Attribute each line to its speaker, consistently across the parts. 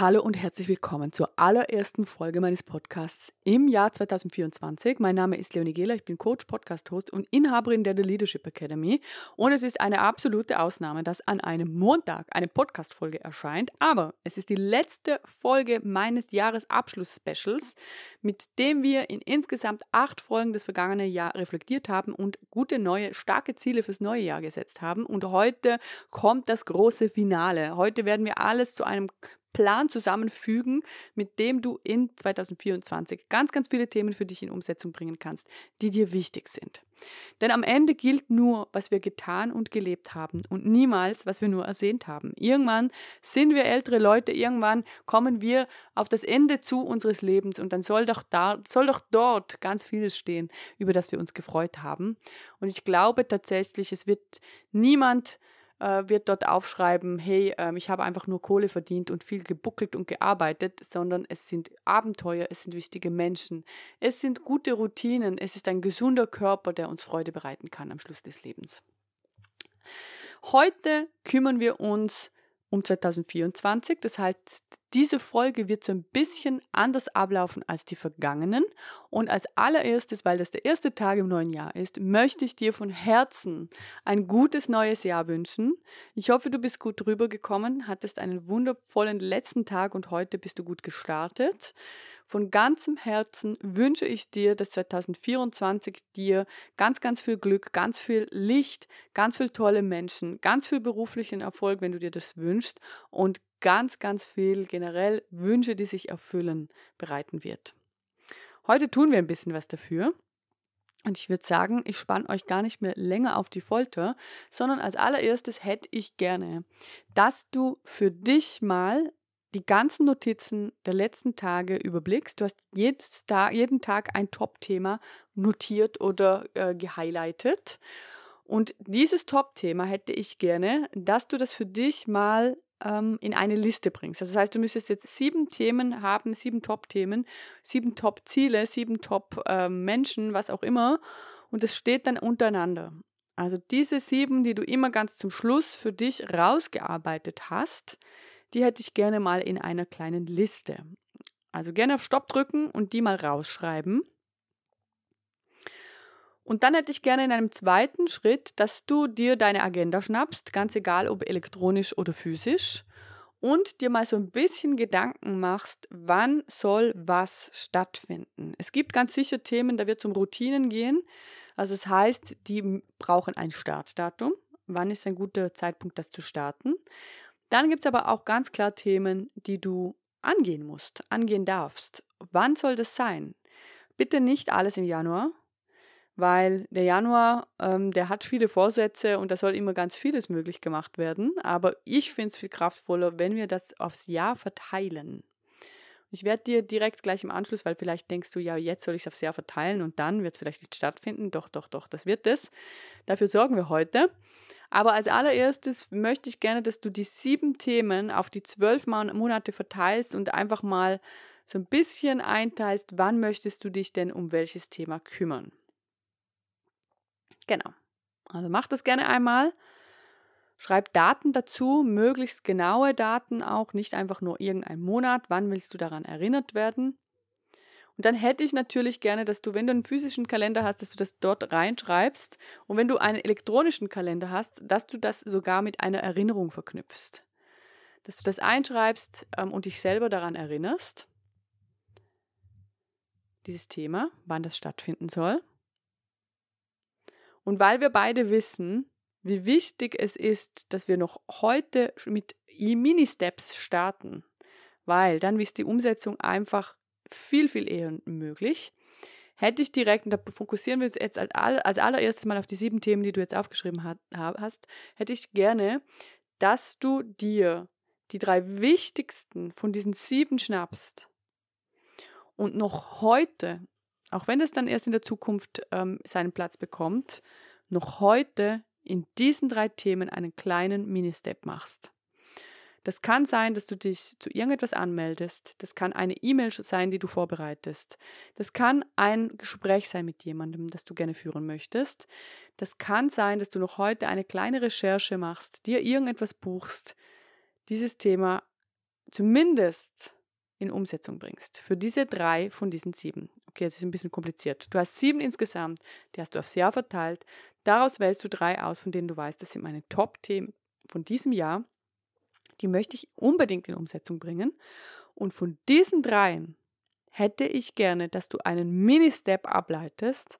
Speaker 1: Hallo und herzlich willkommen zur allerersten Folge meines Podcasts im Jahr 2024. Mein Name ist Leonie Gehler, ich bin Coach, Podcast-Host und Inhaberin der The Leadership Academy. Und es ist eine absolute Ausnahme, dass an einem Montag eine Podcast-Folge erscheint. Aber es ist die letzte Folge meines Jahresabschluss-Specials, mit dem wir in insgesamt acht Folgen des vergangenen Jahres reflektiert haben und gute neue, starke Ziele fürs neue Jahr gesetzt haben. Und heute kommt das große Finale. Heute werden wir alles zu einem Plan zusammenfügen, mit dem du in 2024 ganz, ganz viele Themen für dich in Umsetzung bringen kannst, die dir wichtig sind. Denn am Ende gilt nur, was wir getan und gelebt haben und niemals, was wir nur ersehnt haben. Irgendwann sind wir ältere Leute, irgendwann kommen wir auf das Ende zu unseres Lebens und dann soll doch, da, soll doch dort ganz vieles stehen, über das wir uns gefreut haben. Und ich glaube tatsächlich, es wird niemand äh, wird dort aufschreiben, hey, ähm, ich habe einfach nur Kohle verdient und viel gebuckelt und gearbeitet, sondern es sind Abenteuer, es sind wichtige Menschen, es sind gute Routinen, es ist ein gesunder Körper, der uns Freude bereiten kann am Schluss des Lebens. Heute kümmern wir uns um 2024. Das heißt, diese Folge wird so ein bisschen anders ablaufen als die vergangenen. Und als allererstes, weil das der erste Tag im neuen Jahr ist, möchte ich dir von Herzen ein gutes neues Jahr wünschen. Ich hoffe, du bist gut drüber gekommen, hattest einen wundervollen letzten Tag und heute bist du gut gestartet. Von ganzem Herzen wünsche ich dir, dass 2024 dir ganz, ganz viel Glück, ganz viel Licht, ganz viel tolle Menschen, ganz viel beruflichen Erfolg, wenn du dir das wünschst und ganz, ganz viel generell Wünsche, die sich erfüllen, bereiten wird. Heute tun wir ein bisschen was dafür. Und ich würde sagen, ich spanne euch gar nicht mehr länger auf die Folter, sondern als allererstes hätte ich gerne, dass du für dich mal die ganzen Notizen der letzten Tage überblickst. Du hast Tag, jeden Tag ein Top-Thema notiert oder äh, gehighlightet. Und dieses Top-Thema hätte ich gerne, dass du das für dich mal ähm, in eine Liste bringst. Also das heißt, du müsstest jetzt sieben Themen haben, sieben Top-Themen, sieben Top-Ziele, sieben Top-Menschen, ähm, was auch immer. Und es steht dann untereinander. Also diese sieben, die du immer ganz zum Schluss für dich rausgearbeitet hast, die hätte ich gerne mal in einer kleinen Liste. Also gerne auf Stopp drücken und die mal rausschreiben. Und dann hätte ich gerne in einem zweiten Schritt, dass du dir deine Agenda schnappst, ganz egal ob elektronisch oder physisch, und dir mal so ein bisschen Gedanken machst, wann soll was stattfinden. Es gibt ganz sicher Themen, da wird es um Routinen gehen. Also es das heißt, die brauchen ein Startdatum. Wann ist ein guter Zeitpunkt, das zu starten? Dann gibt es aber auch ganz klar Themen, die du angehen musst, angehen darfst. Wann soll das sein? Bitte nicht alles im Januar, weil der Januar, ähm, der hat viele Vorsätze und da soll immer ganz vieles möglich gemacht werden. Aber ich finde es viel kraftvoller, wenn wir das aufs Jahr verteilen. Ich werde dir direkt gleich im Anschluss, weil vielleicht denkst du, ja, jetzt soll ich es aufs Jahr verteilen und dann wird es vielleicht nicht stattfinden. Doch, doch, doch, das wird es. Dafür sorgen wir heute. Aber als allererstes möchte ich gerne, dass du die sieben Themen auf die zwölf Monate verteilst und einfach mal so ein bisschen einteilst, wann möchtest du dich denn um welches Thema kümmern. Genau. Also mach das gerne einmal. Schreib Daten dazu, möglichst genaue Daten auch, nicht einfach nur irgendein Monat. Wann willst du daran erinnert werden? Und dann hätte ich natürlich gerne, dass du, wenn du einen physischen Kalender hast, dass du das dort reinschreibst. Und wenn du einen elektronischen Kalender hast, dass du das sogar mit einer Erinnerung verknüpfst. Dass du das einschreibst ähm, und dich selber daran erinnerst. Dieses Thema, wann das stattfinden soll. Und weil wir beide wissen, wie wichtig es ist, dass wir noch heute mit Mini-Steps starten, weil dann ist die Umsetzung einfach viel, viel eher möglich. Hätte ich direkt, und da fokussieren wir uns jetzt als, allererstes mal auf die sieben Themen, die du jetzt aufgeschrieben hast, hätte ich gerne, dass du dir die drei wichtigsten von diesen sieben schnappst und noch heute, auch wenn es dann erst in der Zukunft ähm, seinen Platz bekommt, noch heute in diesen drei Themen einen kleinen Mini-Step machst. Das kann sein, dass du dich zu irgendetwas anmeldest. Das kann eine E-Mail sein, die du vorbereitest. Das kann ein Gespräch sein mit jemandem, das du gerne führen möchtest. Das kann sein, dass du noch heute eine kleine Recherche machst, dir irgendetwas buchst, dieses Thema zumindest in Umsetzung bringst. Für diese drei von diesen sieben. Okay, jetzt ist ein bisschen kompliziert. Du hast sieben insgesamt, die hast du aufs Jahr verteilt. Daraus wählst du drei aus, von denen du weißt, das sind meine Top-Themen von diesem Jahr. Die möchte ich unbedingt in Umsetzung bringen. Und von diesen dreien hätte ich gerne, dass du einen Mini-Step ableitest,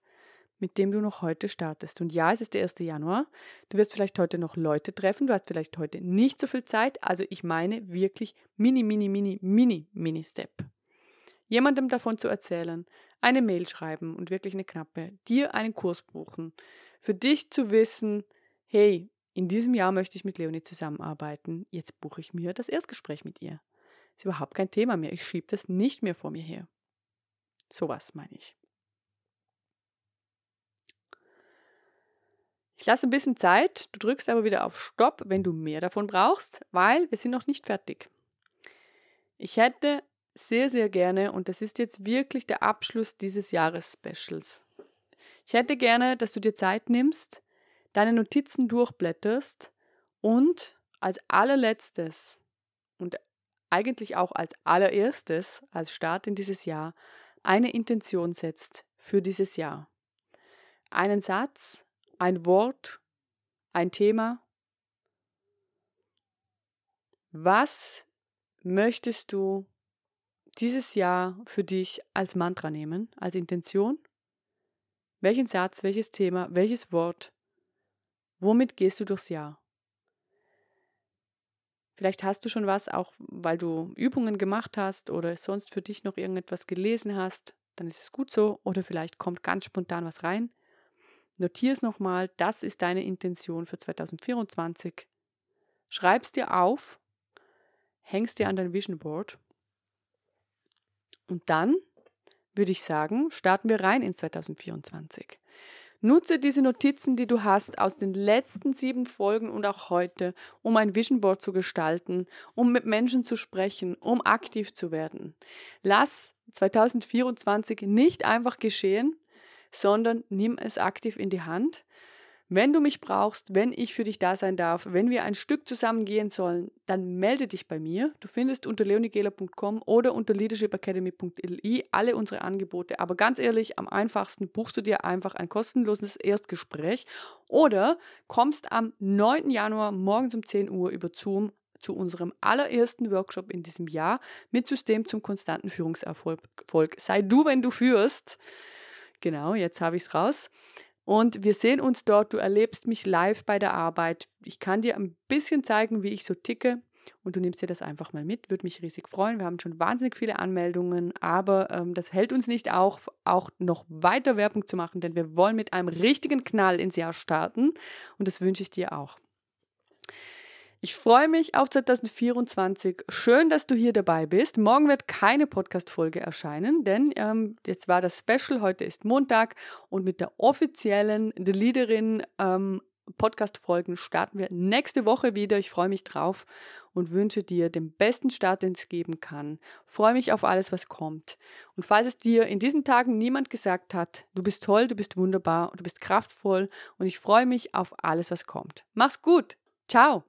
Speaker 1: mit dem du noch heute startest. Und ja, es ist der 1. Januar. Du wirst vielleicht heute noch Leute treffen. Du hast vielleicht heute nicht so viel Zeit. Also ich meine wirklich mini, mini, mini, mini, mini Step. Jemandem davon zu erzählen, eine Mail schreiben und wirklich eine knappe, dir einen Kurs buchen, für dich zu wissen, hey, in diesem Jahr möchte ich mit Leonie zusammenarbeiten. Jetzt buche ich mir das Erstgespräch mit ihr. Ist überhaupt kein Thema mehr. Ich schiebe das nicht mehr vor mir her. Sowas meine ich. Ich lasse ein bisschen Zeit, du drückst aber wieder auf Stopp, wenn du mehr davon brauchst, weil wir sind noch nicht fertig. Ich hätte sehr, sehr gerne, und das ist jetzt wirklich der Abschluss dieses Jahres-Specials. Ich hätte gerne, dass du dir Zeit nimmst, deine Notizen durchblätterst und als allerletztes und eigentlich auch als allererstes, als Start in dieses Jahr, eine Intention setzt für dieses Jahr. Einen Satz, ein Wort, ein Thema? Was möchtest du dieses Jahr für dich als Mantra nehmen, als Intention? Welchen Satz, welches Thema, welches Wort? Womit gehst du durchs Jahr? Vielleicht hast du schon was, auch weil du Übungen gemacht hast oder sonst für dich noch irgendetwas gelesen hast, dann ist es gut so. Oder vielleicht kommt ganz spontan was rein. Notier es nochmal, das ist deine Intention für 2024. Schreib es dir auf, hängst dir an dein Vision Board und dann würde ich sagen, starten wir rein in 2024. Nutze diese Notizen, die du hast aus den letzten sieben Folgen und auch heute, um ein Vision Board zu gestalten, um mit Menschen zu sprechen, um aktiv zu werden. Lass 2024 nicht einfach geschehen, sondern nimm es aktiv in die Hand. Wenn du mich brauchst, wenn ich für dich da sein darf, wenn wir ein Stück zusammen gehen sollen, dann melde dich bei mir. Du findest unter leonigela.com oder unter leadershipacademy.li alle unsere Angebote. Aber ganz ehrlich, am einfachsten buchst du dir einfach ein kostenloses Erstgespräch oder kommst am 9. Januar morgens um 10 Uhr über Zoom zu unserem allerersten Workshop in diesem Jahr mit System zum konstanten Führungserfolg. Sei du, wenn du führst. Genau, jetzt habe ich es raus. Und wir sehen uns dort. Du erlebst mich live bei der Arbeit. Ich kann dir ein bisschen zeigen, wie ich so ticke. Und du nimmst dir das einfach mal mit. Würde mich riesig freuen. Wir haben schon wahnsinnig viele Anmeldungen, aber ähm, das hält uns nicht auch, auch noch weiter Werbung zu machen, denn wir wollen mit einem richtigen Knall ins Jahr starten. Und das wünsche ich dir auch. Ich freue mich auf 2024. Schön, dass du hier dabei bist. Morgen wird keine Podcast-Folge erscheinen, denn ähm, jetzt war das Special. Heute ist Montag und mit der offiziellen The Leaderin ähm, Podcast-Folgen starten wir nächste Woche wieder. Ich freue mich drauf und wünsche dir den besten Start, den es geben kann. Freue mich auf alles, was kommt. Und falls es dir in diesen Tagen niemand gesagt hat, du bist toll, du bist wunderbar, du bist kraftvoll und ich freue mich auf alles, was kommt. Mach's gut. Ciao.